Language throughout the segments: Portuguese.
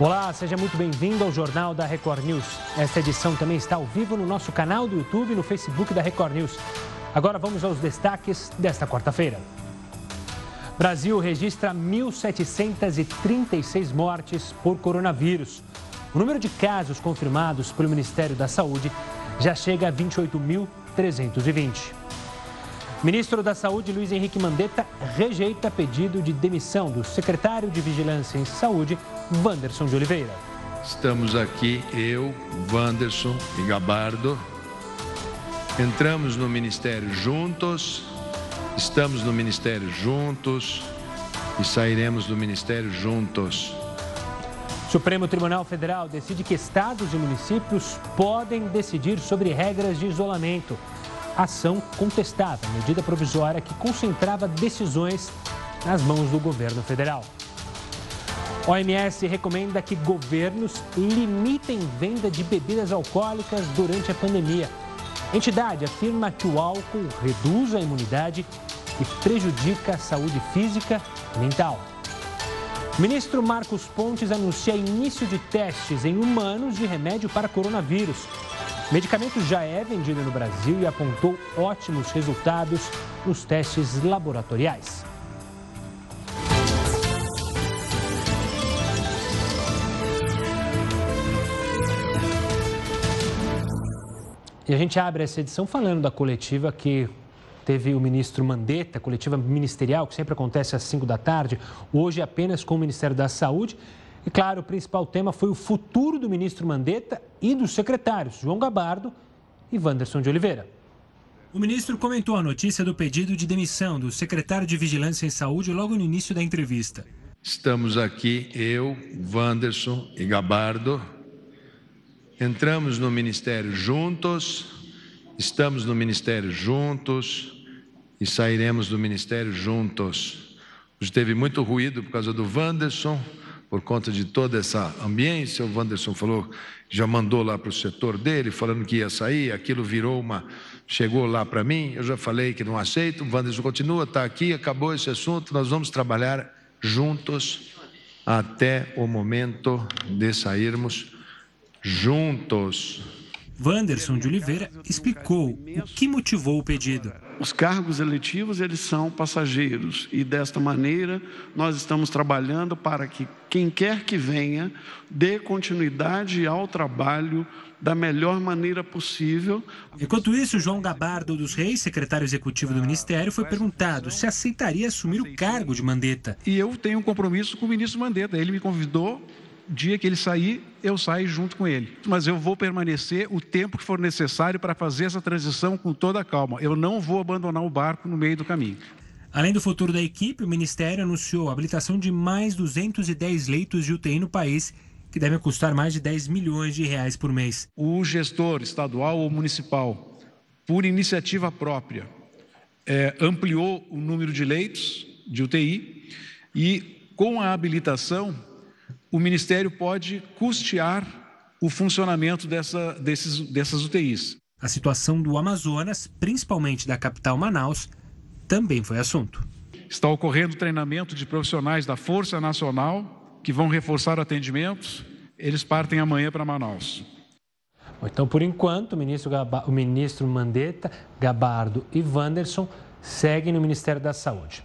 Olá, seja muito bem-vindo ao Jornal da Record News. Esta edição também está ao vivo no nosso canal do YouTube e no Facebook da Record News. Agora vamos aos destaques desta quarta-feira. Brasil registra 1.736 mortes por coronavírus. O número de casos confirmados pelo Ministério da Saúde já chega a 28.320. Ministro da Saúde, Luiz Henrique Mandetta, rejeita pedido de demissão do secretário de Vigilância em Saúde, Wanderson de Oliveira. Estamos aqui, eu, Wanderson e Gabardo. Entramos no ministério juntos, estamos no ministério juntos e sairemos do ministério juntos. Supremo Tribunal Federal decide que estados e municípios podem decidir sobre regras de isolamento ação contestada, medida provisória que concentrava decisões nas mãos do governo federal. OMS recomenda que governos limitem venda de bebidas alcoólicas durante a pandemia. A entidade afirma que o álcool reduz a imunidade e prejudica a saúde física e mental. O ministro Marcos Pontes anuncia início de testes em humanos de remédio para coronavírus. Medicamento já é vendido no Brasil e apontou ótimos resultados nos testes laboratoriais. E a gente abre essa edição falando da coletiva que teve o ministro Mandetta, coletiva ministerial, que sempre acontece às 5 da tarde, hoje apenas com o Ministério da Saúde. E claro, o principal tema foi o futuro do ministro Mandetta e dos secretários João Gabardo e Wanderson de Oliveira. O ministro comentou a notícia do pedido de demissão do secretário de Vigilância em Saúde logo no início da entrevista. Estamos aqui, eu, Wanderson e Gabardo. Entramos no ministério juntos, estamos no ministério juntos e sairemos do ministério juntos. Hoje teve muito ruído por causa do Wanderson por conta de toda essa ambiência. O Wanderson falou, já mandou lá para o setor dele, falando que ia sair, aquilo virou uma. Chegou lá para mim, eu já falei que não aceito. O Wanderson continua, está aqui, acabou esse assunto, nós vamos trabalhar juntos até o momento de sairmos juntos. Wanderson de Oliveira explicou o que motivou o pedido. Os cargos eletivos, eles são passageiros e desta maneira nós estamos trabalhando para que quem quer que venha dê continuidade ao trabalho da melhor maneira possível. Enquanto isso, João Gabardo dos Reis, secretário executivo do Ministério, foi perguntado se aceitaria assumir o cargo de Mandetta. E eu tenho um compromisso com o ministro Mandetta. Ele me convidou dia que ele sair, eu saio junto com ele. Mas eu vou permanecer o tempo que for necessário para fazer essa transição com toda a calma. Eu não vou abandonar o barco no meio do caminho. Além do futuro da equipe, o Ministério anunciou a habilitação de mais 210 leitos de UTI no país, que devem custar mais de 10 milhões de reais por mês. O gestor estadual ou municipal, por iniciativa própria, é, ampliou o número de leitos de UTI e, com a habilitação, o Ministério pode custear o funcionamento dessa, desses, dessas UTIs. A situação do Amazonas, principalmente da capital Manaus, também foi assunto. Está ocorrendo treinamento de profissionais da Força Nacional que vão reforçar atendimentos. Eles partem amanhã para Manaus. Então, por enquanto, o ministro, Gaba, o ministro Mandetta, Gabardo e Wanderson seguem no Ministério da Saúde.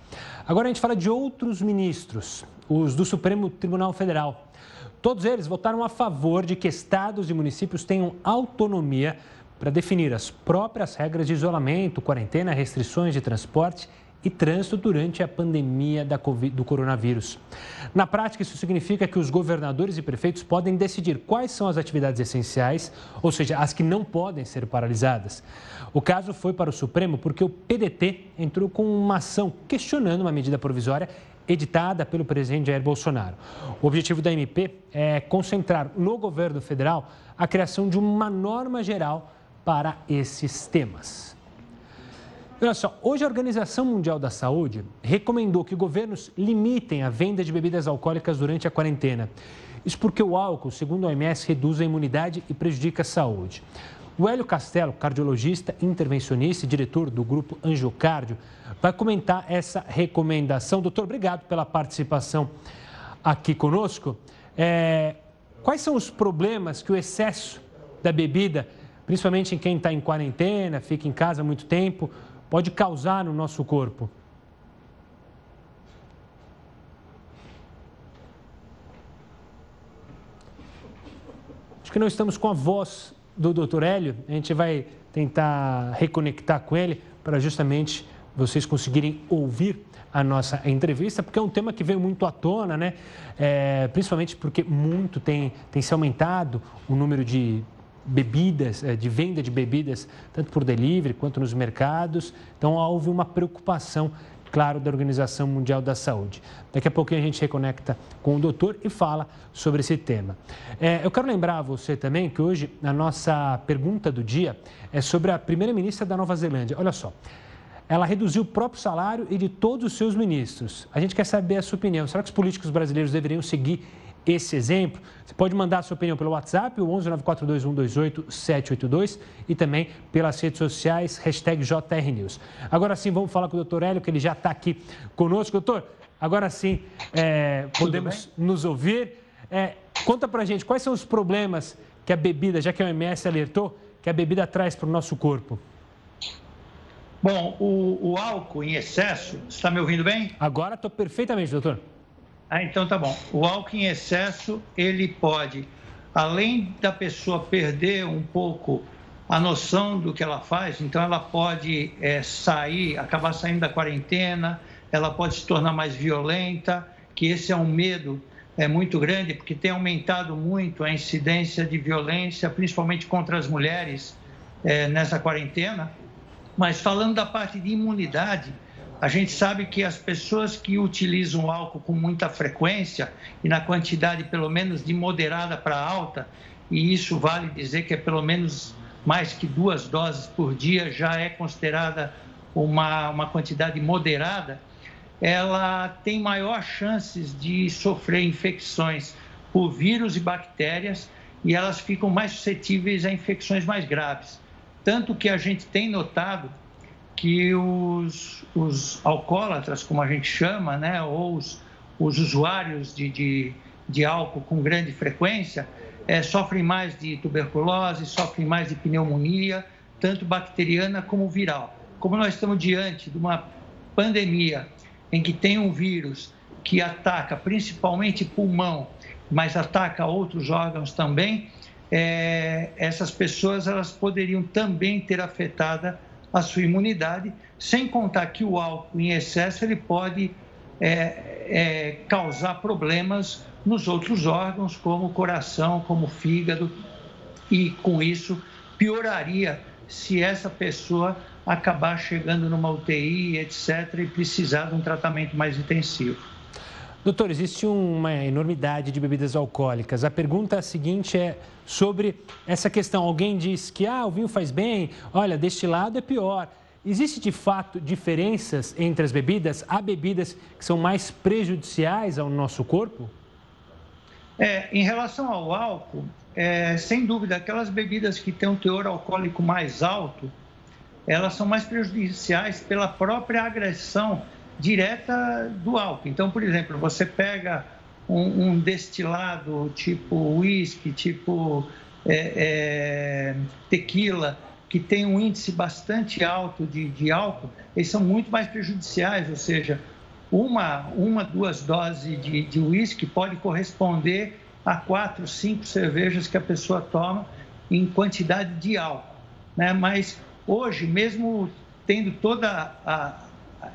Agora a gente fala de outros ministros os do Supremo Tribunal Federal. Todos eles votaram a favor de que estados e municípios tenham autonomia para definir as próprias regras de isolamento, quarentena, restrições de transporte e trânsito durante a pandemia da COVID, do coronavírus. Na prática, isso significa que os governadores e prefeitos podem decidir quais são as atividades essenciais, ou seja, as que não podem ser paralisadas. O caso foi para o Supremo porque o PDT entrou com uma ação questionando uma medida provisória editada pelo presidente Jair Bolsonaro. O objetivo da MP é concentrar no governo federal a criação de uma norma geral para esses temas. Olha só, hoje a Organização Mundial da Saúde recomendou que governos limitem a venda de bebidas alcoólicas durante a quarentena. Isso porque o álcool, segundo a OMS, reduz a imunidade e prejudica a saúde. O Hélio Castelo, cardiologista, intervencionista e diretor do grupo Angiocárdio, vai comentar essa recomendação. Doutor, obrigado pela participação aqui conosco. É, quais são os problemas que o excesso da bebida, principalmente em quem está em quarentena, fica em casa muito tempo, pode causar no nosso corpo? Acho que não estamos com a voz do Dr. Hélio. A gente vai tentar reconectar com ele para justamente vocês conseguirem ouvir a nossa entrevista, porque é um tema que veio muito à tona, né? É, principalmente porque muito tem, tem se aumentado o número de bebidas, é, de venda de bebidas, tanto por delivery quanto nos mercados. Então, houve uma preocupação claro, da Organização Mundial da Saúde. Daqui a pouquinho a gente reconecta com o doutor e fala sobre esse tema. É, eu quero lembrar a você também que hoje a nossa pergunta do dia é sobre a primeira-ministra da Nova Zelândia. Olha só. Ela reduziu o próprio salário e de todos os seus ministros. A gente quer saber a sua opinião. Será que os políticos brasileiros deveriam seguir esse exemplo. Você pode mandar a sua opinião pelo WhatsApp, o 11 782 e também pelas redes sociais, hashtag JRNews. Agora sim, vamos falar com o doutor Hélio, que ele já está aqui conosco. Doutor, agora sim, é, podemos nos ouvir. É, conta para gente, quais são os problemas que a bebida, já que a OMS alertou, que a bebida traz para o nosso corpo? Bom, o, o álcool em excesso, está me ouvindo bem? Agora estou perfeitamente, doutor. Ah, então tá bom. O álcool em excesso, ele pode, além da pessoa perder um pouco a noção do que ela faz, então ela pode é, sair, acabar saindo da quarentena, ela pode se tornar mais violenta, que esse é um medo é muito grande, porque tem aumentado muito a incidência de violência, principalmente contra as mulheres, é, nessa quarentena. Mas falando da parte de imunidade, a gente sabe que as pessoas que utilizam álcool com muita frequência e na quantidade pelo menos de moderada para alta, e isso vale dizer que é pelo menos mais que duas doses por dia, já é considerada uma, uma quantidade moderada, ela tem maior chances de sofrer infecções por vírus e bactérias e elas ficam mais suscetíveis a infecções mais graves. Tanto que a gente tem notado que os, os alcoólatras, como a gente chama, né, ou os, os usuários de, de, de, álcool com grande frequência, é, sofrem mais de tuberculose, sofrem mais de pneumonia, tanto bacteriana como viral. Como nós estamos diante de uma pandemia em que tem um vírus que ataca principalmente pulmão, mas ataca outros órgãos também, é, essas pessoas elas poderiam também ter afetada a sua imunidade, sem contar que o álcool em excesso ele pode é, é, causar problemas nos outros órgãos, como o coração, como o fígado, e com isso pioraria se essa pessoa acabar chegando numa UTI, etc., e precisar de um tratamento mais intensivo. Doutor, existe uma enormidade de bebidas alcoólicas. A pergunta seguinte é sobre essa questão. Alguém diz que ah, o vinho faz bem, olha, deste lado é pior. Existe de fato diferenças entre as bebidas? Há bebidas que são mais prejudiciais ao nosso corpo? É, em relação ao álcool, é, sem dúvida, aquelas bebidas que têm um teor alcoólico mais alto, elas são mais prejudiciais pela própria agressão direta do álcool. Então, por exemplo, você pega um, um destilado tipo whisky, tipo é, é, tequila, que tem um índice bastante alto de, de álcool, eles são muito mais prejudiciais, ou seja, uma, uma duas doses de, de uísque pode corresponder a quatro, cinco cervejas que a pessoa toma em quantidade de álcool. Né? Mas hoje, mesmo tendo toda a,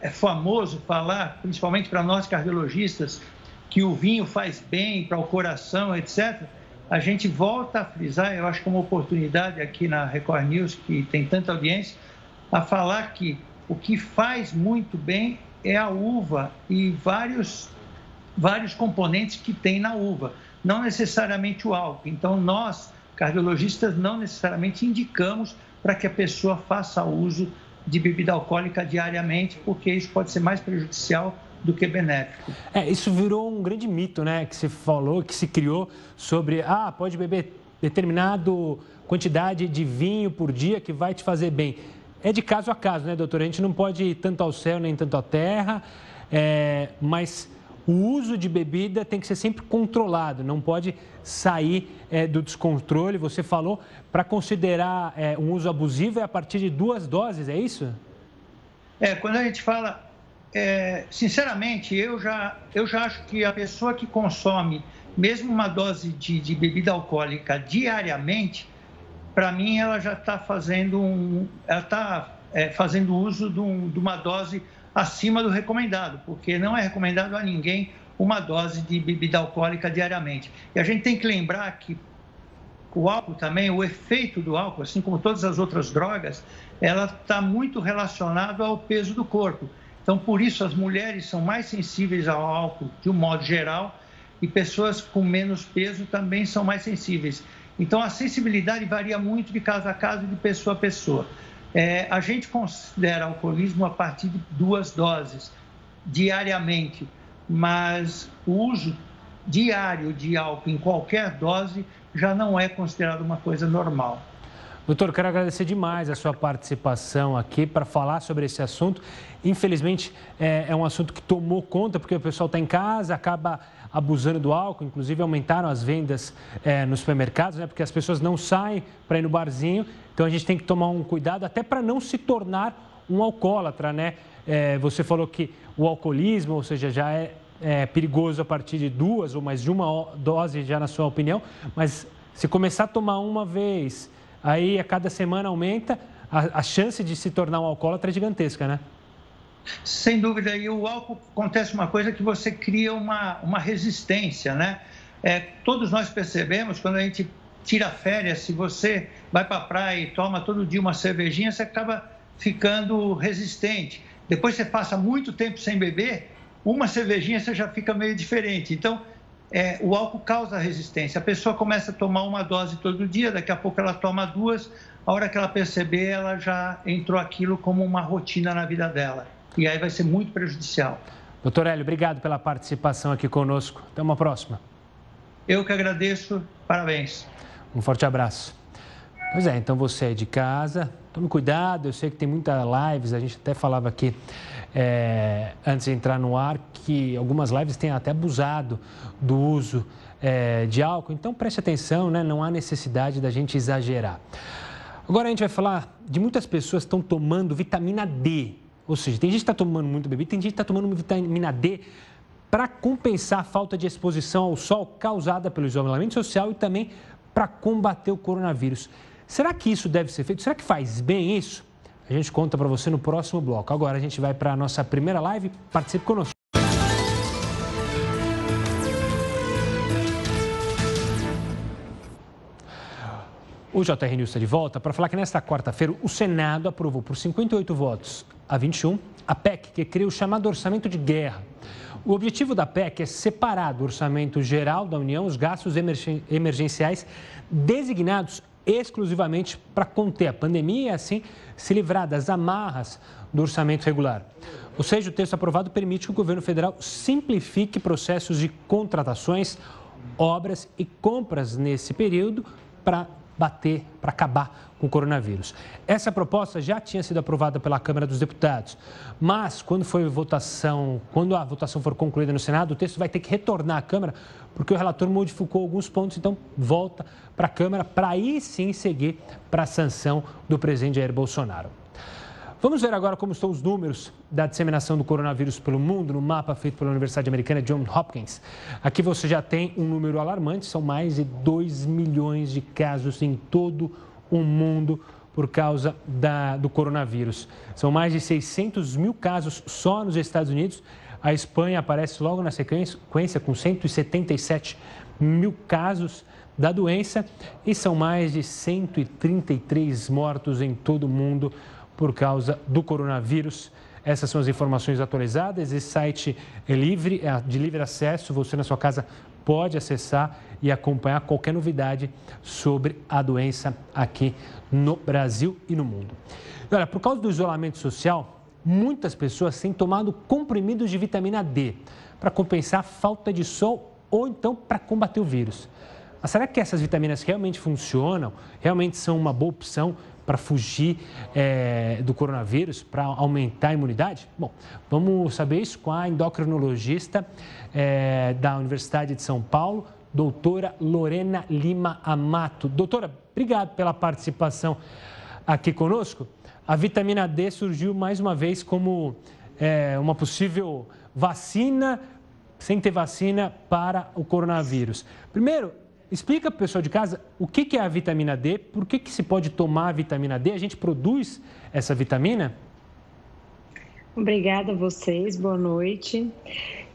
é famoso falar, principalmente para nós cardiologistas, que o vinho faz bem para o coração, etc. A gente volta a frisar, eu acho que é uma oportunidade aqui na Record News, que tem tanta audiência, a falar que o que faz muito bem é a uva e vários, vários componentes que tem na uva, não necessariamente o álcool. Então, nós, cardiologistas, não necessariamente indicamos para que a pessoa faça uso de bebida alcoólica diariamente, porque isso pode ser mais prejudicial do que benéfico. É, isso virou um grande mito, né? Que se falou, que se criou sobre, ah, pode beber determinado quantidade de vinho por dia que vai te fazer bem. É de caso a caso, né, doutor? A gente não pode ir tanto ao céu nem tanto à terra, é, mas o uso de bebida tem que ser sempre controlado, não pode sair é, do descontrole. Você falou para considerar é, um uso abusivo é a partir de duas doses, é isso? É, quando a gente fala, é, sinceramente, eu já, eu já acho que a pessoa que consome mesmo uma dose de, de bebida alcoólica diariamente, para mim ela já está fazendo um, ela está é, fazendo uso de, um, de uma dose acima do recomendado, porque não é recomendado a ninguém uma dose de bebida alcoólica diariamente. E a gente tem que lembrar que o álcool também, o efeito do álcool, assim como todas as outras drogas, ela está muito relacionado ao peso do corpo. Então, por isso, as mulheres são mais sensíveis ao álcool, de um modo geral, e pessoas com menos peso também são mais sensíveis. Então, a sensibilidade varia muito de caso a caso, de pessoa a pessoa. É, a gente considera alcoolismo a partir de duas doses diariamente, mas o uso diário de álcool em qualquer dose já não é considerado uma coisa normal. Doutor, quero agradecer demais a sua participação aqui para falar sobre esse assunto. Infelizmente, é, é um assunto que tomou conta, porque o pessoal está em casa, acaba abusando do álcool, inclusive aumentaram as vendas é, nos supermercados, né, porque as pessoas não saem para ir no barzinho, então a gente tem que tomar um cuidado até para não se tornar um alcoólatra, né? É, você falou que o alcoolismo, ou seja, já é, é perigoso a partir de duas ou mais de uma dose, já na sua opinião, mas se começar a tomar uma vez, aí a cada semana aumenta, a, a chance de se tornar um alcoólatra é gigantesca, né? Sem dúvida, e o álcool acontece uma coisa que você cria uma, uma resistência, né? É, todos nós percebemos quando a gente tira férias, se você vai para a praia e toma todo dia uma cervejinha, você acaba ficando resistente. Depois você passa muito tempo sem beber, uma cervejinha você já fica meio diferente. Então, é, o álcool causa resistência. A pessoa começa a tomar uma dose todo dia, daqui a pouco ela toma duas, a hora que ela perceber, ela já entrou aquilo como uma rotina na vida dela e aí vai ser muito prejudicial. Doutor Hélio, obrigado pela participação aqui conosco. Até uma próxima. Eu que agradeço. Parabéns. Um forte abraço. Pois é, então você é de casa, tome cuidado. Eu sei que tem muitas lives, a gente até falava aqui é, antes de entrar no ar que algumas lives têm até abusado do uso é, de álcool. Então preste atenção, né? não há necessidade da gente exagerar. Agora a gente vai falar de muitas pessoas que estão tomando vitamina D. Ou seja, tem gente que está tomando muito bebida, tem gente que está tomando vitamina D para compensar a falta de exposição ao sol causada pelo isolamento social e também para combater o coronavírus. Será que isso deve ser feito? Será que faz bem isso? A gente conta para você no próximo bloco. Agora a gente vai para a nossa primeira live. Participe conosco. O JR News está de volta para falar que nesta quarta-feira o Senado aprovou por 58 votos a 21 a PEC que cria o chamado orçamento de guerra. O objetivo da PEC é separar do orçamento geral da União os gastos emergenciais designados exclusivamente para conter a pandemia e assim se livrar das amarras do orçamento regular. Ou seja, o texto aprovado permite que o governo federal simplifique processos de contratações, obras e compras nesse período para bater, para acabar com o coronavírus. Essa proposta já tinha sido aprovada pela Câmara dos Deputados, mas quando foi votação, quando a votação for concluída no Senado, o texto vai ter que retornar à Câmara, porque o relator modificou alguns pontos, então volta para a Câmara para aí sim seguir para a sanção do presidente Jair Bolsonaro. Vamos ver agora como estão os números da disseminação do coronavírus pelo mundo no mapa feito pela Universidade Americana John Hopkins. Aqui você já tem um número alarmante, são mais de 2 milhões de casos em todo o mundo por causa da, do coronavírus. São mais de 600 mil casos só nos Estados Unidos. A Espanha aparece logo na sequência com 177 mil casos da doença e são mais de 133 mortos em todo o mundo por causa do coronavírus. Essas são as informações atualizadas. Esse site é livre, é de livre acesso. Você na sua casa pode acessar e acompanhar qualquer novidade sobre a doença aqui no Brasil e no mundo. olha, por causa do isolamento social, muitas pessoas têm tomado comprimidos de vitamina D para compensar a falta de sol ou então para combater o vírus. Mas será que essas vitaminas realmente funcionam? Realmente são uma boa opção para fugir é, do coronavírus, para aumentar a imunidade? Bom, vamos saber isso com a endocrinologista é, da Universidade de São Paulo, doutora Lorena Lima Amato. Doutora, obrigado pela participação aqui conosco. A vitamina D surgiu mais uma vez como é, uma possível vacina, sem ter vacina para o coronavírus. Primeiro, explica para o pessoal de casa o que, é a vitamina D, por que, que se pode tomar a vitamina D, a gente produz essa vitamina? Obrigada a vocês, boa noite.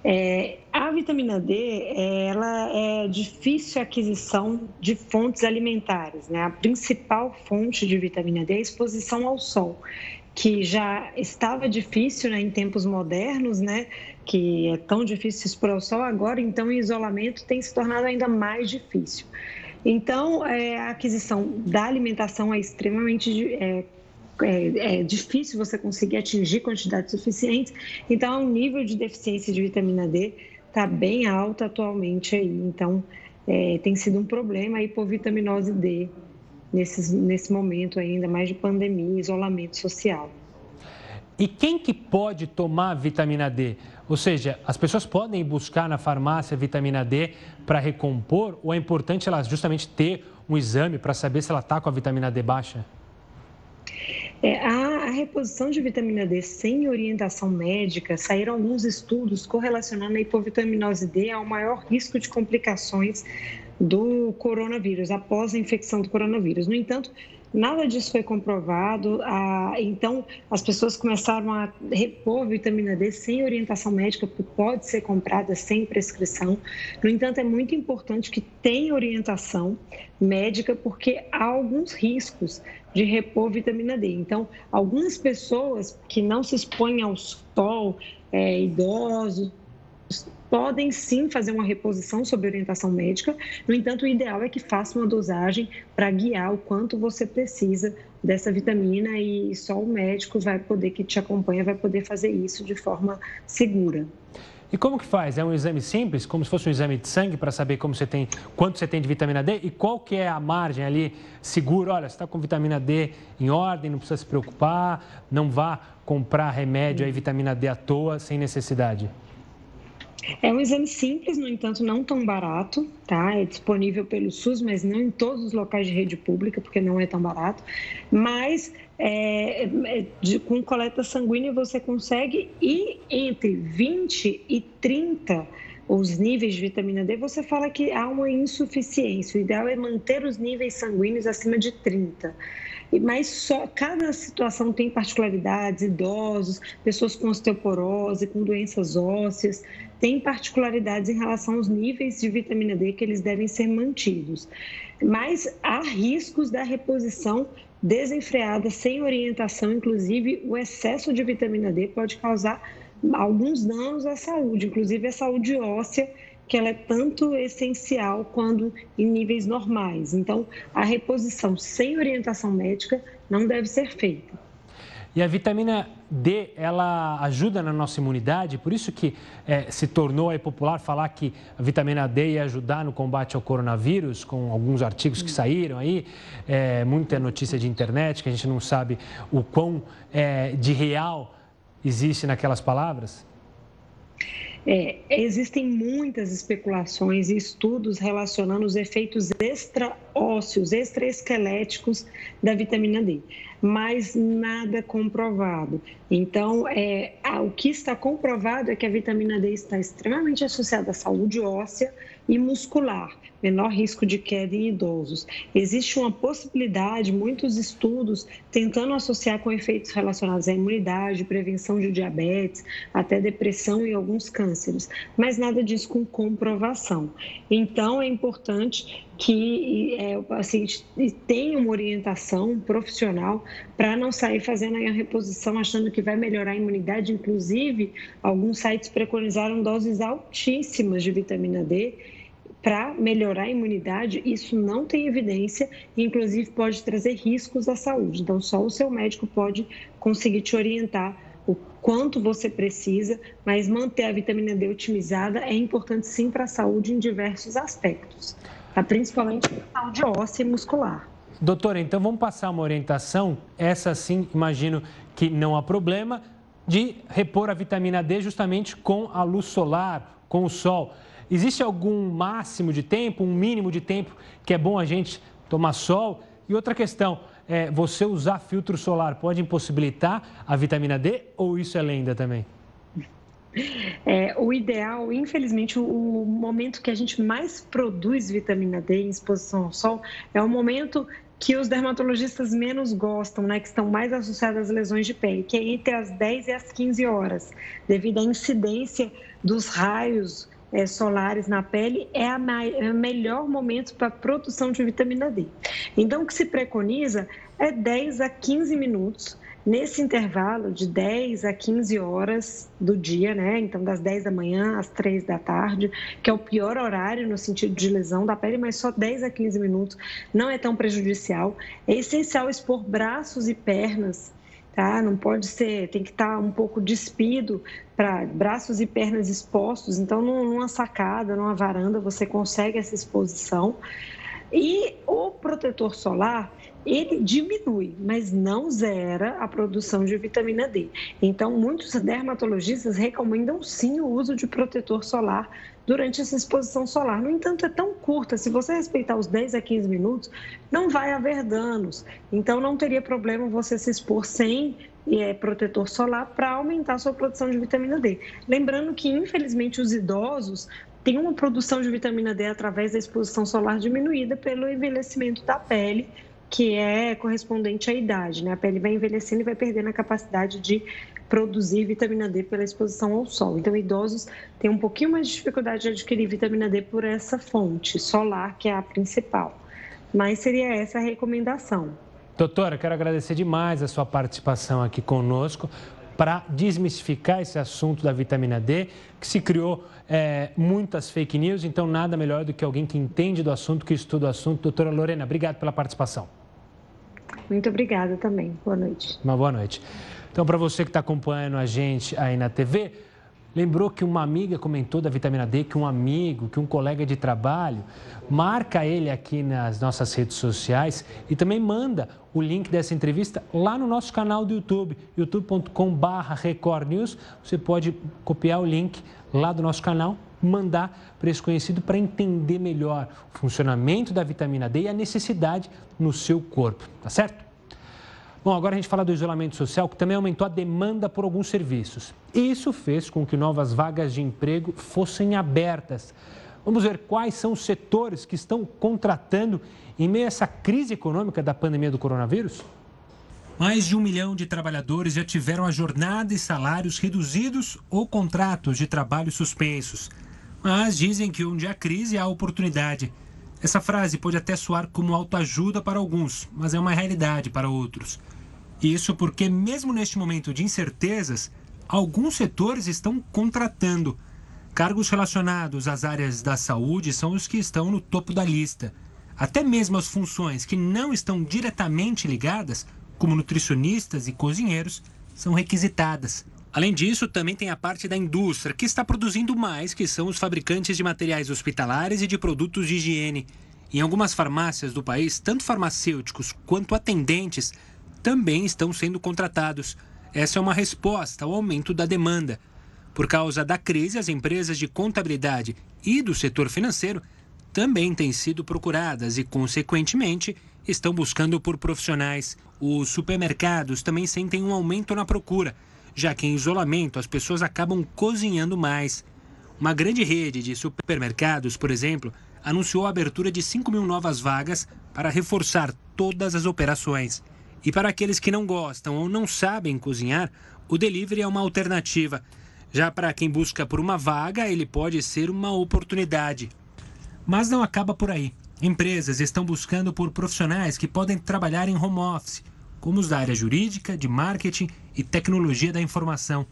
É, a vitamina D, ela é difícil aquisição de fontes alimentares, né? A principal fonte de vitamina D é a exposição ao sol, que já estava difícil né, em tempos modernos, né? Que é tão difícil se expor ao sol, agora então o isolamento tem se tornado ainda mais difícil. Então, é, a aquisição da alimentação é extremamente é, é, é, difícil você conseguir atingir quantidades suficientes. Então, o nível de deficiência de vitamina D está bem alto atualmente aí. Então, é, tem sido um problema a hipovitaminose D nesse, nesse momento ainda mais de pandemia, isolamento social. E quem que pode tomar vitamina D? Ou seja, as pessoas podem buscar na farmácia vitamina D para recompor ou é importante elas justamente ter um exame para saber se ela está com a vitamina D baixa? É, a, a, reposição de vitamina D sem orientação médica, saíram alguns estudos correlacionando a hipovitaminose D ao maior risco de complicações do coronavírus, após a infecção do coronavírus. No entanto, Nada disso foi comprovado, ah, então as pessoas começaram a repor vitamina D sem orientação médica, porque pode ser comprada sem prescrição. No entanto, é muito importante que tenha orientação médica, porque há alguns riscos de repor vitamina D. Então, algumas pessoas que não se expõem ao sol, é, idosos, podem sim fazer uma reposição sob orientação médica. No entanto, o ideal é que faça uma dosagem para guiar o quanto você precisa dessa vitamina e só o médico vai poder que te acompanha vai poder fazer isso de forma segura. E como que faz? É um exame simples, como se fosse um exame de sangue para saber como você tem, quanto você tem de vitamina D e qual que é a margem ali segura? Olha, você está com vitamina D em ordem, não precisa se preocupar, não vá comprar remédio aí vitamina D à toa sem necessidade. É um exame simples, no entanto, não tão barato, tá? É disponível pelo SUS, mas não em todos os locais de rede pública, porque não é tão barato. Mas é, é, de, com coleta sanguínea você consegue ir entre 20 e 30 os níveis de vitamina D, você fala que há uma insuficiência. O ideal é manter os níveis sanguíneos acima de 30 mas só cada situação tem particularidades, idosos, pessoas com osteoporose, com doenças ósseas, tem particularidades em relação aos níveis de vitamina D que eles devem ser mantidos. Mas há riscos da reposição desenfreada, sem orientação, inclusive o excesso de vitamina D pode causar alguns danos à saúde, inclusive à saúde óssea que ela é tanto essencial quando em níveis normais. Então, a reposição sem orientação médica não deve ser feita. E a vitamina D, ela ajuda na nossa imunidade, por isso que é, se tornou aí popular falar que a vitamina D ia ajudar no combate ao coronavírus, com alguns artigos que saíram aí, é, muita notícia de internet que a gente não sabe o quão é, de real existe naquelas palavras. É, existem muitas especulações e estudos relacionando os efeitos extraósseos, extraesqueléticos da vitamina D, mas nada comprovado. Então, é, o que está comprovado é que a vitamina D está extremamente associada à saúde óssea e muscular, menor risco de queda em idosos. Existe uma possibilidade, muitos estudos tentando associar com efeitos relacionados à imunidade, prevenção de diabetes, até depressão e alguns cânceres, mas nada disso com comprovação. Então, é importante que é, o paciente tenha uma orientação profissional para não sair fazendo a reposição achando que vai melhorar a imunidade. Inclusive, alguns sites preconizaram doses altíssimas de vitamina D para melhorar a imunidade, isso não tem evidência e, inclusive, pode trazer riscos à saúde. Então, só o seu médico pode conseguir te orientar o quanto você precisa, mas manter a vitamina D otimizada é importante sim para a saúde em diversos aspectos, tá? principalmente a saúde óssea e muscular. Doutora, então vamos passar uma orientação, essa sim, imagino que não há problema, de repor a vitamina D justamente com a luz solar, com o sol. Existe algum máximo de tempo, um mínimo de tempo que é bom a gente tomar sol? E outra questão, é, você usar filtro solar pode impossibilitar a vitamina D ou isso é lenda também? É, o ideal, infelizmente, o, momento que a gente mais produz vitamina D em exposição ao sol é o momento que os dermatologistas menos gostam, né, que estão mais associados às lesões de pele, que é entre as 10 e as 15 horas, devido à incidência dos raios é, solares na pele, é, é o melhor momento para a produção de vitamina D. Então, o que se preconiza é 10 a 15 minutos nesse intervalo de 10 a 15 horas do dia, né? Então, das 10 da manhã às 3 da tarde, que é o pior horário no sentido de lesão da pele, mas só 10 a 15 minutos não é tão prejudicial. É essencial expor braços e pernas. Tá? Não pode ser, tem que estar um pouco despido para braços e pernas expostos. Então, numa sacada, numa varanda, você consegue essa exposição. E o protetor solar, ele diminui, mas não zera a produção de vitamina D. Então, muitos dermatologistas recomendam sim o uso de protetor solar durante essa exposição solar. No entanto, é tão curta, se você respeitar os 10 a 15 minutos, não vai haver danos. Então, não teria problema você se expor sem é, protetor solar para aumentar a sua produção de vitamina D. Lembrando que, infelizmente, os idosos têm uma produção de vitamina D através da exposição solar diminuída pelo envelhecimento da pele que é correspondente à idade. Né? A pele vai envelhecendo e vai perdendo a capacidade de produzir vitamina D pela exposição ao sol. Então, idosos têm um pouquinho mais de dificuldade de adquirir vitamina D por essa fonte solar, que é a principal. Mas seria essa a recomendação. Doutora, quero agradecer demais a sua participação aqui conosco para desmistificar esse assunto da vitamina D, que se criou é, muitas fake news, então nada melhor do que alguém que entende do assunto, que estuda o assunto. Doutora Lorena, obrigado pela participação. Muito obrigada também. Boa noite. Uma boa noite. Então, para você que está acompanhando a gente aí na TV, lembrou que uma amiga comentou da vitamina D, que um amigo, que um colega de trabalho, marca ele aqui nas nossas redes sociais e também manda o link dessa entrevista lá no nosso canal do YouTube, youtube.com.br Record News. Você pode copiar o link lá do nosso canal, mandar para esse conhecido para entender melhor o funcionamento da vitamina D e a necessidade no seu corpo, tá certo? Bom, agora a gente fala do isolamento social, que também aumentou a demanda por alguns serviços. Isso fez com que novas vagas de emprego fossem abertas. Vamos ver quais são os setores que estão contratando em meio a essa crise econômica da pandemia do coronavírus? Mais de um milhão de trabalhadores já tiveram a jornada e salários reduzidos ou contratos de trabalho suspensos. Mas dizem que onde há crise há oportunidade. Essa frase pode até soar como autoajuda para alguns, mas é uma realidade para outros. Isso porque, mesmo neste momento de incertezas, alguns setores estão contratando. Cargos relacionados às áreas da saúde são os que estão no topo da lista. Até mesmo as funções que não estão diretamente ligadas como nutricionistas e cozinheiros, são requisitadas. Além disso, também tem a parte da indústria, que está produzindo mais, que são os fabricantes de materiais hospitalares e de produtos de higiene. Em algumas farmácias do país, tanto farmacêuticos quanto atendentes também estão sendo contratados. Essa é uma resposta ao aumento da demanda. Por causa da crise, as empresas de contabilidade e do setor financeiro também têm sido procuradas e, consequentemente, estão buscando por profissionais. Os supermercados também sentem um aumento na procura, já que em isolamento as pessoas acabam cozinhando mais. Uma grande rede de supermercados, por exemplo, anunciou a abertura de 5 mil novas vagas para reforçar todas as operações. E para aqueles que não gostam ou não sabem cozinhar, o delivery é uma alternativa. Já para quem busca por uma vaga, ele pode ser uma oportunidade. Mas não acaba por aí. Empresas estão buscando por profissionais que podem trabalhar em home office, como os da área jurídica, de marketing e tecnologia da informação.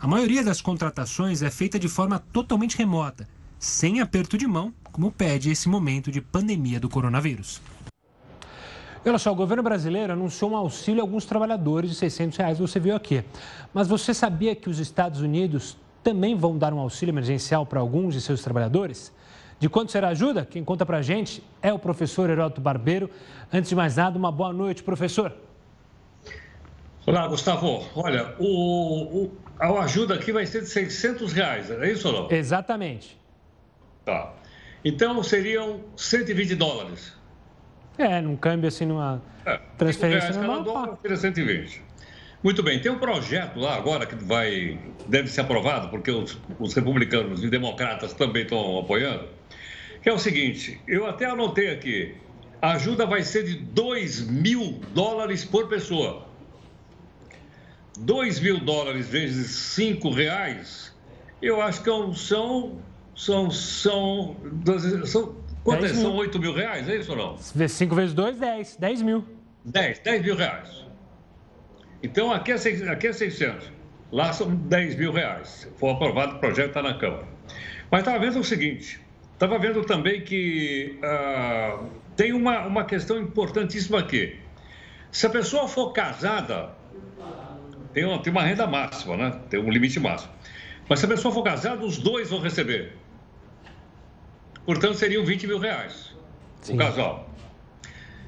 A maioria das contratações é feita de forma totalmente remota, sem aperto de mão, como pede esse momento de pandemia do coronavírus. Olha só, o governo brasileiro anunciou um auxílio a alguns trabalhadores de 600 reais, você viu aqui. Mas você sabia que os Estados Unidos também vão dar um auxílio emergencial para alguns de seus trabalhadores? De quanto será a ajuda? Quem conta para a gente é o professor Heródoto Barbeiro. Antes de mais nada, uma boa noite, professor. Olá, Gustavo. Olha, o, o, a ajuda aqui vai ser de 600 reais, é isso ou não? Exatamente. Tá. Então seriam 120 dólares. É, num câmbio assim, numa é, transferência normal. Cada dólar seria 120. Muito bem, tem um projeto lá agora que vai, deve ser aprovado, porque os, os republicanos e democratas também estão apoiando, que é o seguinte, eu até anotei aqui, a ajuda vai ser de 2 mil dólares por pessoa. 2 mil dólares vezes 5 reais, eu acho que é são. São. São. são quanto é? São 8 mil reais, é isso ou não? 5 vezes 2, 10. 10 mil. 10, 10 mil reais. Então aqui é, aqui é 600. Lá são 10 mil reais. Foi aprovado, o projeto está na Câmara. Mas estava vendo o seguinte: estava vendo também que uh, tem uma, uma questão importantíssima aqui. Se a pessoa for casada, tem uma, tem uma renda máxima, né? Tem um limite máximo. Mas se a pessoa for casada, os dois vão receber. Portanto, seriam 20 mil reais Sim. o casal.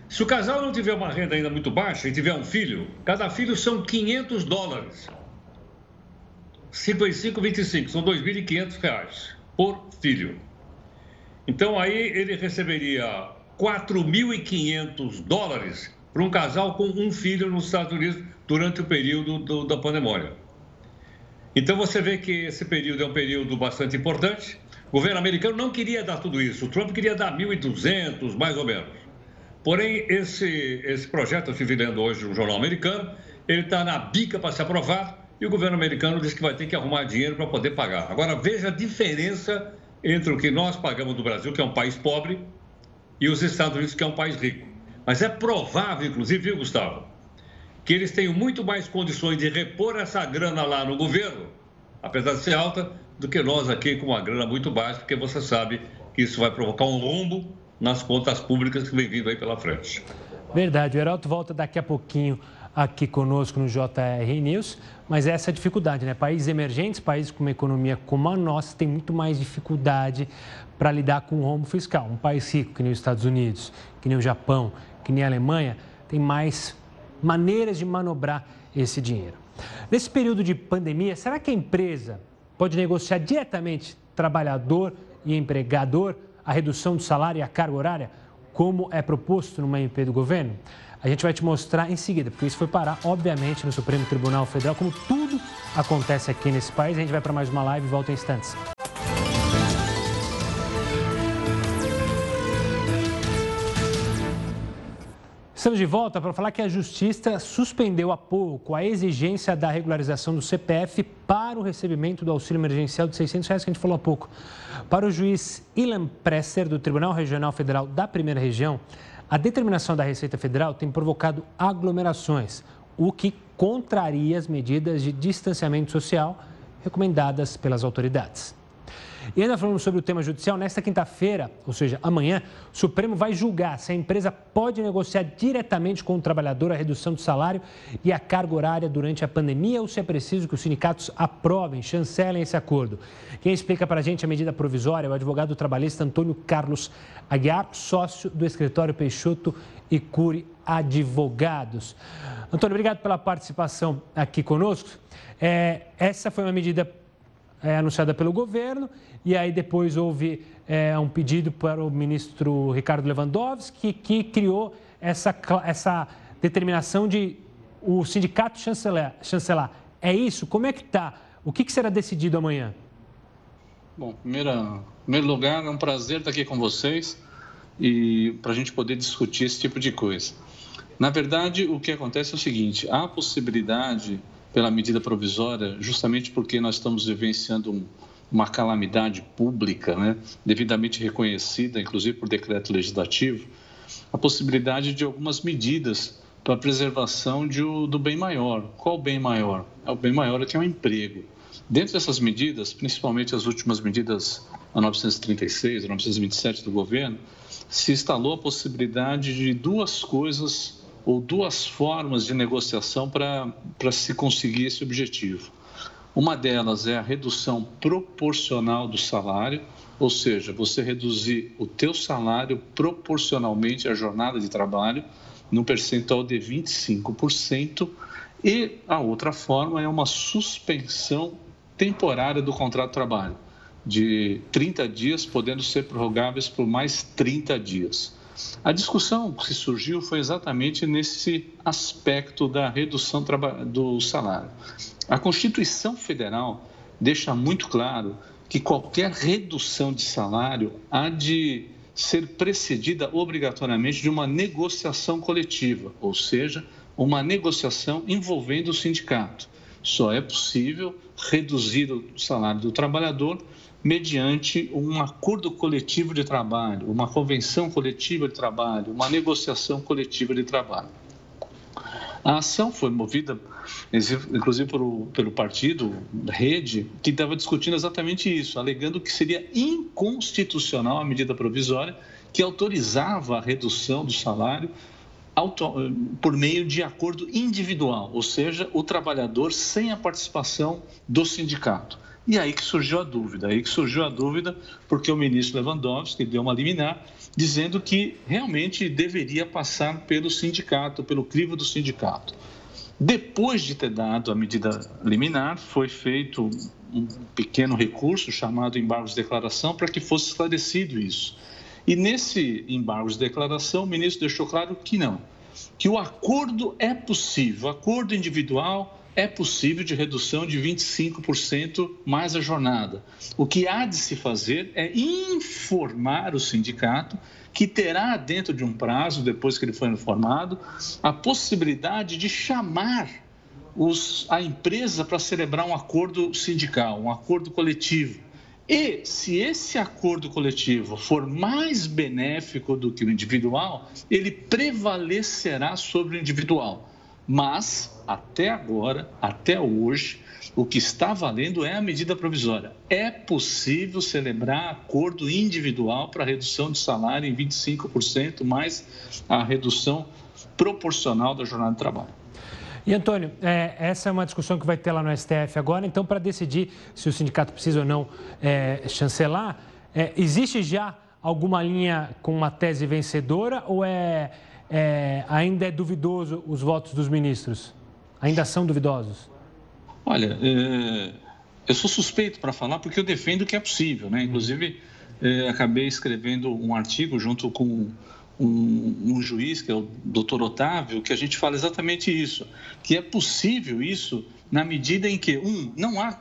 Se o casal não tiver uma renda ainda muito baixa e tiver um filho, cada filho são 500 dólares. 55, 25, são 2.500 reais por filho. Então aí ele receberia 4.500 dólares para um casal com um filho nos Estados Unidos durante o período do, da pandemia. Então você vê que esse período é um período bastante importante. O governo americano não queria dar tudo isso. O Trump queria dar 1.200, mais ou menos. Porém, esse, esse projeto, eu estive lendo hoje no jornal americano, ele está na bica para ser aprovado e o governo americano diz que vai ter que arrumar dinheiro para poder pagar. Agora, veja a diferença entre o que nós pagamos do Brasil, que é um país pobre, e os Estados Unidos, que é um país rico. Mas é provável, inclusive, viu, Gustavo, que eles tenham muito mais condições de repor essa grana lá no governo, apesar de ser alta, do que nós aqui com uma grana muito baixa, porque você sabe que isso vai provocar um rombo nas contas públicas que vem vindo aí pela frente. Verdade. O Heraldo volta daqui a pouquinho aqui conosco no JR News, mas essa é a dificuldade, né? Países emergentes, países com uma economia como a nossa, têm muito mais dificuldade para lidar com o rombo fiscal. Um país rico, que nem os Estados Unidos, que nem o Japão, que nem a Alemanha, tem mais maneiras de manobrar esse dinheiro. Nesse período de pandemia, será que a empresa pode negociar diretamente trabalhador e empregador a redução do salário e a carga horária, como é proposto numa MP do governo? A gente vai te mostrar em seguida, porque isso foi parar, obviamente, no Supremo Tribunal Federal, como tudo acontece aqui nesse país. A gente vai para mais uma live e volta em instantes. Estamos de volta para falar que a Justiça suspendeu há pouco a exigência da regularização do CPF para o recebimento do auxílio emergencial de 600 reais que a gente falou há pouco. Para o juiz Ilan Presser, do Tribunal Regional Federal da Primeira Região, a determinação da Receita Federal tem provocado aglomerações, o que contraria as medidas de distanciamento social recomendadas pelas autoridades. E ainda falando sobre o tema judicial, nesta quinta-feira, ou seja, amanhã, o Supremo vai julgar se a empresa pode negociar diretamente com o trabalhador a redução do salário e a carga horária durante a pandemia ou se é preciso que os sindicatos aprovem, chancelem esse acordo. Quem explica para a gente a medida provisória é o advogado trabalhista Antônio Carlos Aguiar, sócio do escritório Peixoto e Cure Advogados. Antônio, obrigado pela participação aqui conosco. É, essa foi uma medida é, anunciada pelo governo, e aí depois houve é, um pedido para o ministro Ricardo Lewandowski, que criou essa, essa determinação de o sindicato chancelar. chancelar. É isso? Como é que está? O que, que será decidido amanhã? Bom, primeira, em primeiro lugar, é um prazer estar aqui com vocês e para a gente poder discutir esse tipo de coisa. Na verdade, o que acontece é o seguinte: há possibilidade pela medida provisória, justamente porque nós estamos vivenciando um, uma calamidade pública, né, devidamente reconhecida, inclusive por decreto legislativo, a possibilidade de algumas medidas para a preservação de, do bem maior. Qual bem maior? É o bem maior é que é o emprego. Dentro dessas medidas, principalmente as últimas medidas, a 936, a 927 do governo, se instalou a possibilidade de duas coisas ou duas formas de negociação para se conseguir esse objetivo. Uma delas é a redução proporcional do salário, ou seja, você reduzir o teu salário proporcionalmente à jornada de trabalho no percentual de 25%, e a outra forma é uma suspensão temporária do contrato de trabalho, de 30 dias, podendo ser prorrogáveis por mais 30 dias. A discussão que surgiu foi exatamente nesse aspecto da redução do salário. A Constituição Federal deixa muito claro que qualquer redução de salário há de ser precedida obrigatoriamente de uma negociação coletiva, ou seja, uma negociação envolvendo o sindicato. Só é possível reduzir o salário do trabalhador mediante um acordo coletivo de trabalho, uma convenção coletiva de trabalho, uma negociação coletiva de trabalho. A ação foi movida, inclusive, pelo, pelo partido Rede, que estava discutindo exatamente isso, alegando que seria inconstitucional a medida provisória que autorizava a redução do salário por meio de acordo individual, ou seja, o trabalhador sem a participação do sindicato. E aí que surgiu a dúvida, aí que surgiu a dúvida porque o ministro Lewandowski deu uma liminar dizendo que realmente deveria passar pelo sindicato, pelo crivo do sindicato. Depois de ter dado a medida liminar, foi feito um pequeno recurso chamado embargo de declaração para que fosse esclarecido isso. E nesse embargo de declaração, o ministro deixou claro que não, que o acordo é possível, acordo individual é possível de redução de 25% mais a jornada. O que há de se fazer é informar o sindicato que terá, dentro de um prazo, depois que ele for informado, a possibilidade de chamar os, a empresa para celebrar um acordo sindical, um acordo coletivo. E se esse acordo coletivo for mais benéfico do que o individual, ele prevalecerá sobre o individual. Mas, até agora, até hoje, o que está valendo é a medida provisória. É possível celebrar acordo individual para redução de salário em 25%, mais a redução proporcional da jornada de trabalho. E Antônio, é, essa é uma discussão que vai ter lá no STF agora. Então, para decidir se o sindicato precisa ou não é, chancelar, é, existe já alguma linha com uma tese vencedora ou é é, ainda é duvidoso os votos dos ministros? Ainda são duvidosos? Olha, é, eu sou suspeito para falar porque eu defendo que é possível, né? Inclusive, é, acabei escrevendo um artigo junto com um, um, juiz, que é o doutor Otávio, que a gente fala exatamente isso, que é possível isso na medida em que, um, não há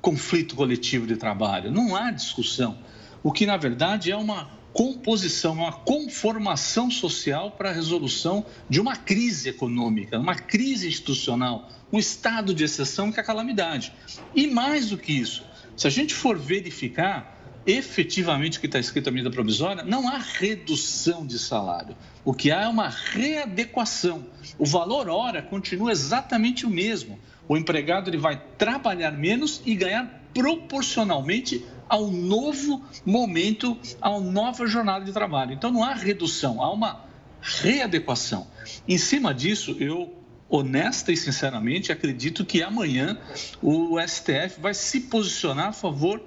conflito coletivo de trabalho, não há discussão, o que, na verdade, é uma composição, uma conformação social para a resolução de uma crise econômica, uma crise institucional, um estado de exceção que é a calamidade. E mais do que isso, se a gente for verificar efetivamente o que está escrito na medida provisória, não há redução de salário. O que há é uma readequação. O valor hora continua exatamente o mesmo. O empregado ele vai trabalhar menos e ganhar proporcionalmente ao novo momento, à nova jornada de trabalho. Então não há redução, há uma readequação. Em cima disso, eu honesta e sinceramente acredito que amanhã o STF vai se posicionar a favor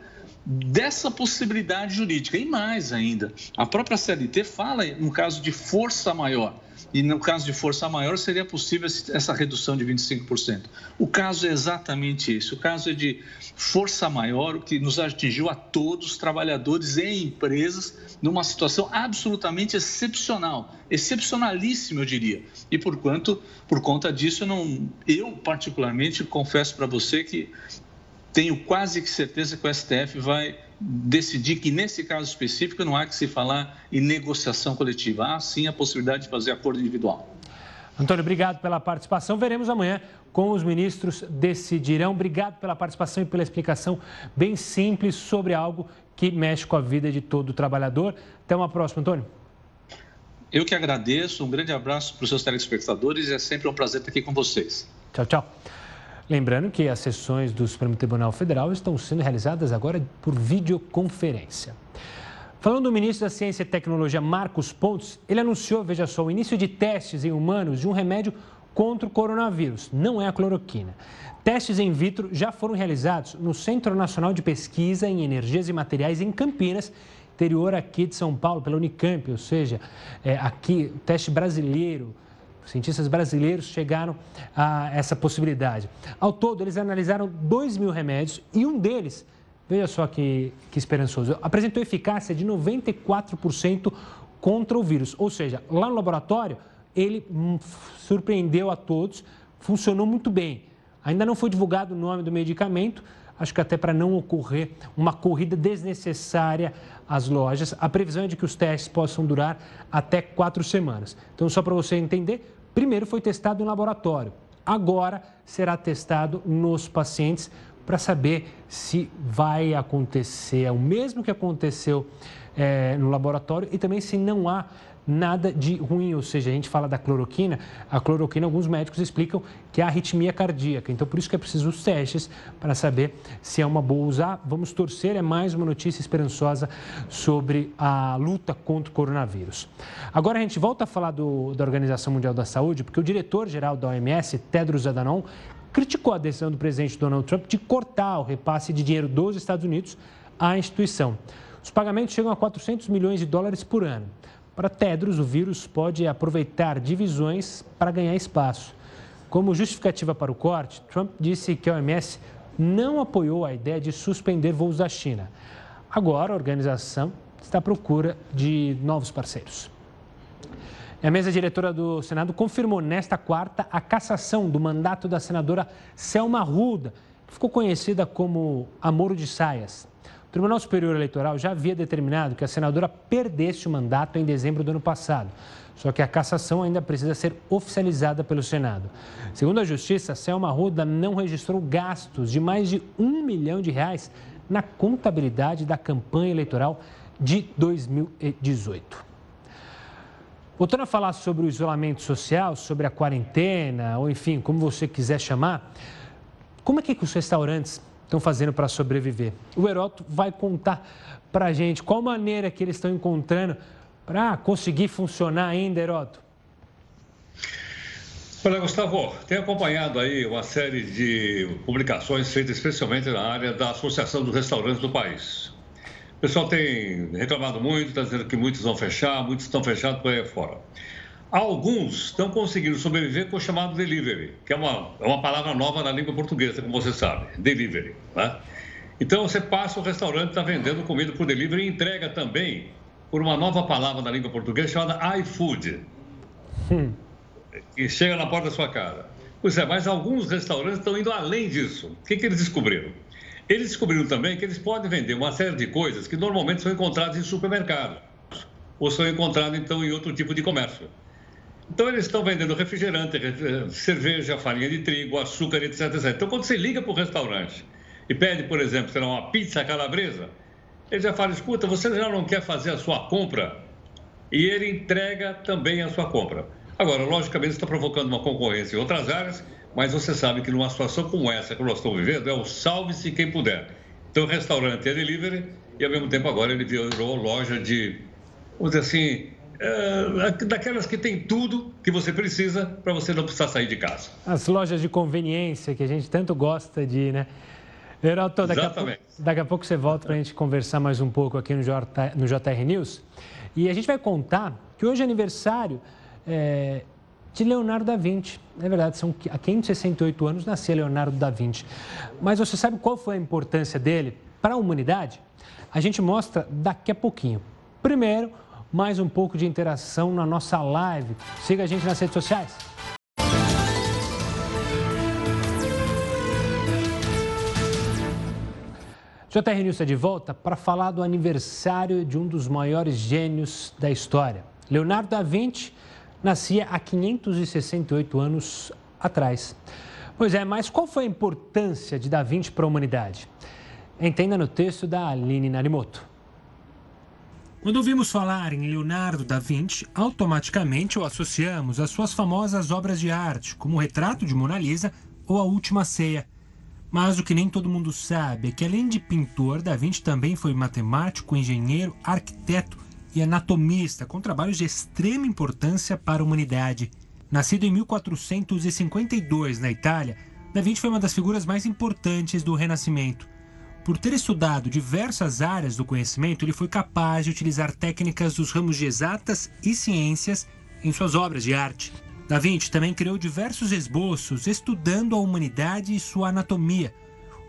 dessa possibilidade jurídica. E mais ainda, a própria CLT fala no caso de força maior e no caso de força maior seria possível essa redução de 25%. O caso é exatamente esse, o caso é de força maior, o que nos atingiu a todos, trabalhadores e empresas, numa situação absolutamente excepcional, excepcionalíssima, eu diria. E por quanto, por conta disso, eu, não, eu particularmente confesso para você que tenho quase que certeza que o STF vai decidir que, nesse caso específico, não há que se falar em negociação coletiva. Há sim a possibilidade de fazer acordo individual. Antônio, obrigado pela participação. Veremos amanhã como os ministros decidirão. Obrigado pela participação e pela explicação bem simples sobre algo que mexe com a vida de todo trabalhador. Até uma próxima, Antônio. Eu que agradeço. Um grande abraço para os seus telespectadores. É sempre um prazer estar aqui com vocês. Tchau, tchau. Lembrando que as sessões do Supremo Tribunal Federal estão sendo realizadas agora por videoconferência. Falando do ministro da Ciência e Tecnologia, Marcos Pontes, ele anunciou, veja só, o início de testes em humanos de um remédio contra o coronavírus, não é a cloroquina. Testes in vitro já foram realizados no Centro Nacional de Pesquisa em Energias e Materiais em Campinas, interior aqui de São Paulo, pela Unicamp, ou seja, é, aqui, teste brasileiro. Cientistas brasileiros chegaram a essa possibilidade. Ao todo, eles analisaram 2 mil remédios e um deles, veja só que, que esperançoso, apresentou eficácia de 94% contra o vírus. Ou seja, lá no laboratório, ele hum, surpreendeu a todos, funcionou muito bem. Ainda não foi divulgado o nome do medicamento, acho que até para não ocorrer uma corrida desnecessária às lojas. A previsão é de que os testes possam durar até quatro semanas. Então, só para você entender, primeiro foi testado em laboratório, agora será testado nos pacientes para saber se vai acontecer o mesmo que aconteceu é, no laboratório e também se não há nada de ruim, ou seja, a gente fala da cloroquina, a cloroquina, alguns médicos explicam que é arritmia cardíaca, então por isso que é preciso os testes para saber se é uma boa usar. Vamos torcer, é mais uma notícia esperançosa sobre a luta contra o coronavírus. Agora a gente volta a falar do, da Organização Mundial da Saúde, porque o diretor-geral da OMS, Tedros Adhanom, criticou a decisão do presidente Donald Trump de cortar o repasse de dinheiro dos Estados Unidos à instituição. Os pagamentos chegam a 400 milhões de dólares por ano. Para Tedros, o vírus pode aproveitar divisões para ganhar espaço. Como justificativa para o corte, Trump disse que a OMS não apoiou a ideia de suspender voos da China. Agora, a organização está à procura de novos parceiros. A mesa diretora do Senado confirmou nesta quarta a cassação do mandato da senadora Selma Ruda, que ficou conhecida como Amor de Saias. O Tribunal Superior Eleitoral já havia determinado que a senadora perdesse o mandato em dezembro do ano passado. Só que a cassação ainda precisa ser oficializada pelo Senado. Segundo a Justiça, Selma Ruda não registrou gastos de mais de um milhão de reais na contabilidade da campanha eleitoral de 2018. Voltando a falar sobre o isolamento social, sobre a quarentena, ou enfim, como você quiser chamar, como é que os restaurantes estão fazendo para sobreviver. O Heroto vai contar para a gente qual maneira que eles estão encontrando para conseguir funcionar ainda, Heroto. Olha, Gustavo, tenho acompanhado aí uma série de publicações feitas especialmente na área da Associação dos Restaurantes do país. O pessoal tem reclamado muito, está dizendo que muitos vão fechar, muitos estão fechados por aí fora. Alguns estão conseguindo sobreviver com o chamado delivery, que é uma, é uma palavra nova na língua portuguesa, como você sabe, delivery. Né? Então você passa, o restaurante está vendendo comida por delivery e entrega também por uma nova palavra na língua portuguesa chamada iFood. Hum. E chega na porta da sua casa. Pois é, mas alguns restaurantes estão indo além disso. O que, que eles descobriram? Eles descobriram também que eles podem vender uma série de coisas que normalmente são encontradas em supermercados ou são encontradas, então, em outro tipo de comércio. Então, eles estão vendendo refrigerante, cerveja, farinha de trigo, açúcar, etc, etc. Então, quando você liga para o restaurante e pede, por exemplo, será uma pizza calabresa, ele já fala: escuta, você já não quer fazer a sua compra? E ele entrega também a sua compra. Agora, logicamente, está provocando uma concorrência em outras áreas, mas você sabe que numa situação como essa que nós estamos vivendo, é o salve-se quem puder. Então, o restaurante é delivery e, ao mesmo tempo, agora ele virou loja de, vamos dizer assim, é, daquelas que tem tudo que você precisa para você não precisar sair de casa. As lojas de conveniência que a gente tanto gosta de ir, né? Geraldo, daqui, a pouco, daqui a pouco você volta para a gente conversar mais um pouco aqui no, J, no JR News. E a gente vai contar que hoje é aniversário é, de Leonardo da Vinci. É verdade, são, há 568 anos nasceu Leonardo da Vinci. Mas você sabe qual foi a importância dele para a humanidade? A gente mostra daqui a pouquinho. Primeiro, mais um pouco de interação na nossa live. Siga a gente nas redes sociais. JR News está de volta para falar do aniversário de um dos maiores gênios da história. Leonardo da Vinci nascia há 568 anos atrás. Pois é, mas qual foi a importância de Da Vinci para a humanidade? Entenda no texto da Aline Narimoto. Quando ouvimos falar em Leonardo da Vinci, automaticamente o associamos às suas famosas obras de arte, como o Retrato de Mona Lisa ou A Última Ceia. Mas o que nem todo mundo sabe é que, além de pintor, Da Vinci também foi matemático, engenheiro, arquiteto e anatomista, com trabalhos de extrema importância para a humanidade. Nascido em 1452 na Itália, Da Vinci foi uma das figuras mais importantes do Renascimento. Por ter estudado diversas áreas do conhecimento, ele foi capaz de utilizar técnicas dos ramos de exatas e ciências em suas obras de arte. Da Vinci também criou diversos esboços estudando a humanidade e sua anatomia.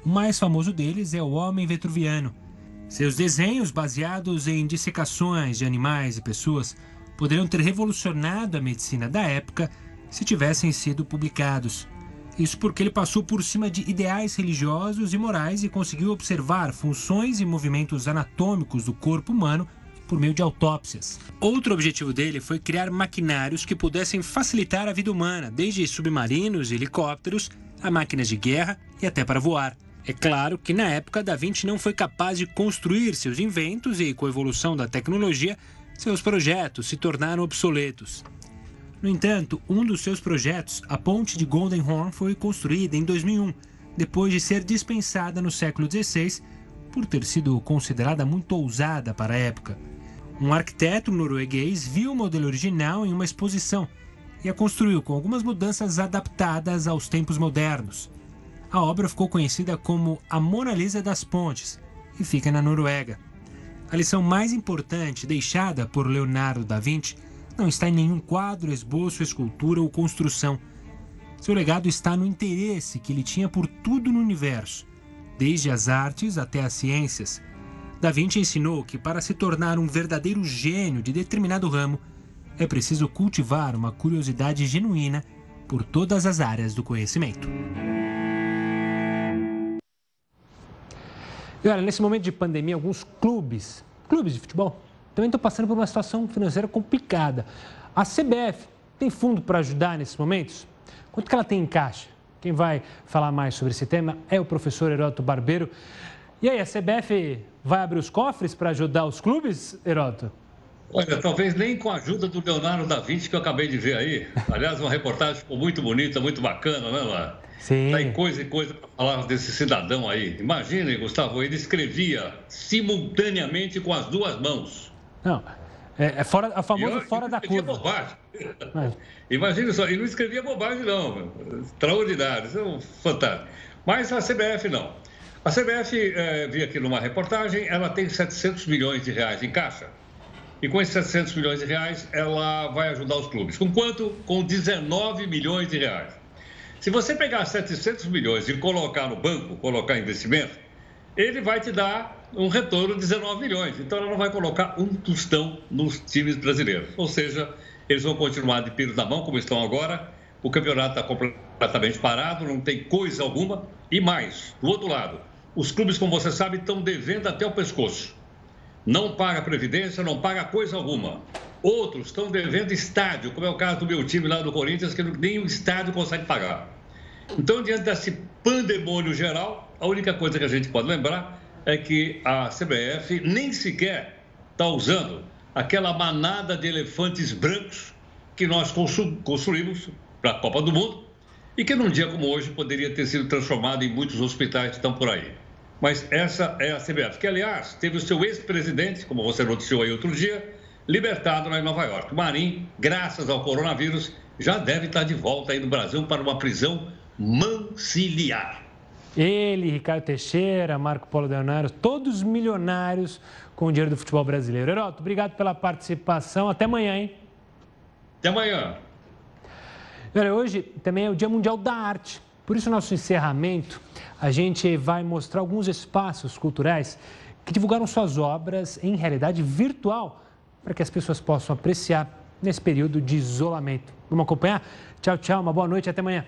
O mais famoso deles é o Homem Vetruviano. Seus desenhos, baseados em dissecações de animais e pessoas, poderiam ter revolucionado a medicina da época se tivessem sido publicados. Isso porque ele passou por cima de ideais religiosos e morais e conseguiu observar funções e movimentos anatômicos do corpo humano por meio de autópsias. Outro objetivo dele foi criar maquinários que pudessem facilitar a vida humana, desde submarinos e helicópteros a máquinas de guerra e até para voar. É claro que na época Da Vinci não foi capaz de construir seus inventos e, com a evolução da tecnologia, seus projetos se tornaram obsoletos. No entanto, um dos seus projetos, a ponte de Golden Horn, foi construída em 2001, depois de ser dispensada no século XVI por ter sido considerada muito ousada para a época. Um arquiteto norueguês viu o modelo original em uma exposição e a construiu com algumas mudanças adaptadas aos tempos modernos. A obra ficou conhecida como a Mona Lisa das Pontes e fica na Noruega. A lição mais importante deixada por Leonardo da Vinci não está em nenhum quadro, esboço, escultura ou construção. Seu legado está no interesse que ele tinha por tudo no universo, desde as artes até as ciências. Da Vinci ensinou que para se tornar um verdadeiro gênio de determinado ramo, é preciso cultivar uma curiosidade genuína por todas as áreas do conhecimento. E olha, nesse momento de pandemia, alguns clubes, clubes de futebol, também estão passando por uma situação financeira complicada. A CBF tem fundo para ajudar nesses momentos? Quanto que ela tem em caixa? Quem vai falar mais sobre esse tema é o professor Heroto Barbeiro. E aí, a CBF vai abrir os cofres para ajudar os clubes, Heroto? Olha, talvez nem com a ajuda do Leonardo da Vinci que eu acabei de ver aí. Aliás, uma reportagem ficou muito bonita, muito bacana, né, Lá? Sim. Tem coisa e coisa para falar desse cidadão aí. Imagine, Gustavo, ele escrevia simultaneamente com as duas mãos. Não, é, é fora, a famosa eu, fora da curva. bobagem. É. Imagina só, e não escrevia bobagem não, extraordinário, isso é um fantástico. Mas a CBF não. A CBF, é, vi aqui numa reportagem, ela tem 700 milhões de reais em caixa. E com esses 700 milhões de reais, ela vai ajudar os clubes. Com quanto? Com 19 milhões de reais. Se você pegar 700 milhões e colocar no banco, colocar investimento, ele vai te dar um retorno de 19 milhões. Então, ela não vai colocar um tostão nos times brasileiros. Ou seja, eles vão continuar de piros na mão, como estão agora. O campeonato está completamente parado, não tem coisa alguma. E mais, do outro lado, os clubes, como você sabe, estão devendo até o pescoço. Não paga previdência, não paga coisa alguma. Outros estão devendo estádio, como é o caso do meu time lá do Corinthians, que nem o estádio consegue pagar. Então, diante desse pandemônio geral, a única coisa que a gente pode lembrar é que a CBF nem sequer está usando aquela manada de elefantes brancos que nós construímos para a Copa do Mundo e que num dia como hoje poderia ter sido transformado em muitos hospitais que estão por aí. Mas essa é a CBF, que aliás teve o seu ex-presidente, como você noticiou aí outro dia, libertado lá em Nova York. Marim, graças ao coronavírus, já deve estar de volta aí no Brasil para uma prisão manciliar. Ele, Ricardo Teixeira, Marco Polo Leonardo, todos milionários com o dinheiro do futebol brasileiro. Heroto, obrigado pela participação. Até amanhã, hein? Até amanhã. Olha, hoje também é o Dia Mundial da Arte. Por isso, nosso encerramento, a gente vai mostrar alguns espaços culturais que divulgaram suas obras em realidade virtual para que as pessoas possam apreciar nesse período de isolamento. Vamos acompanhar? Tchau, tchau, uma boa noite, até amanhã.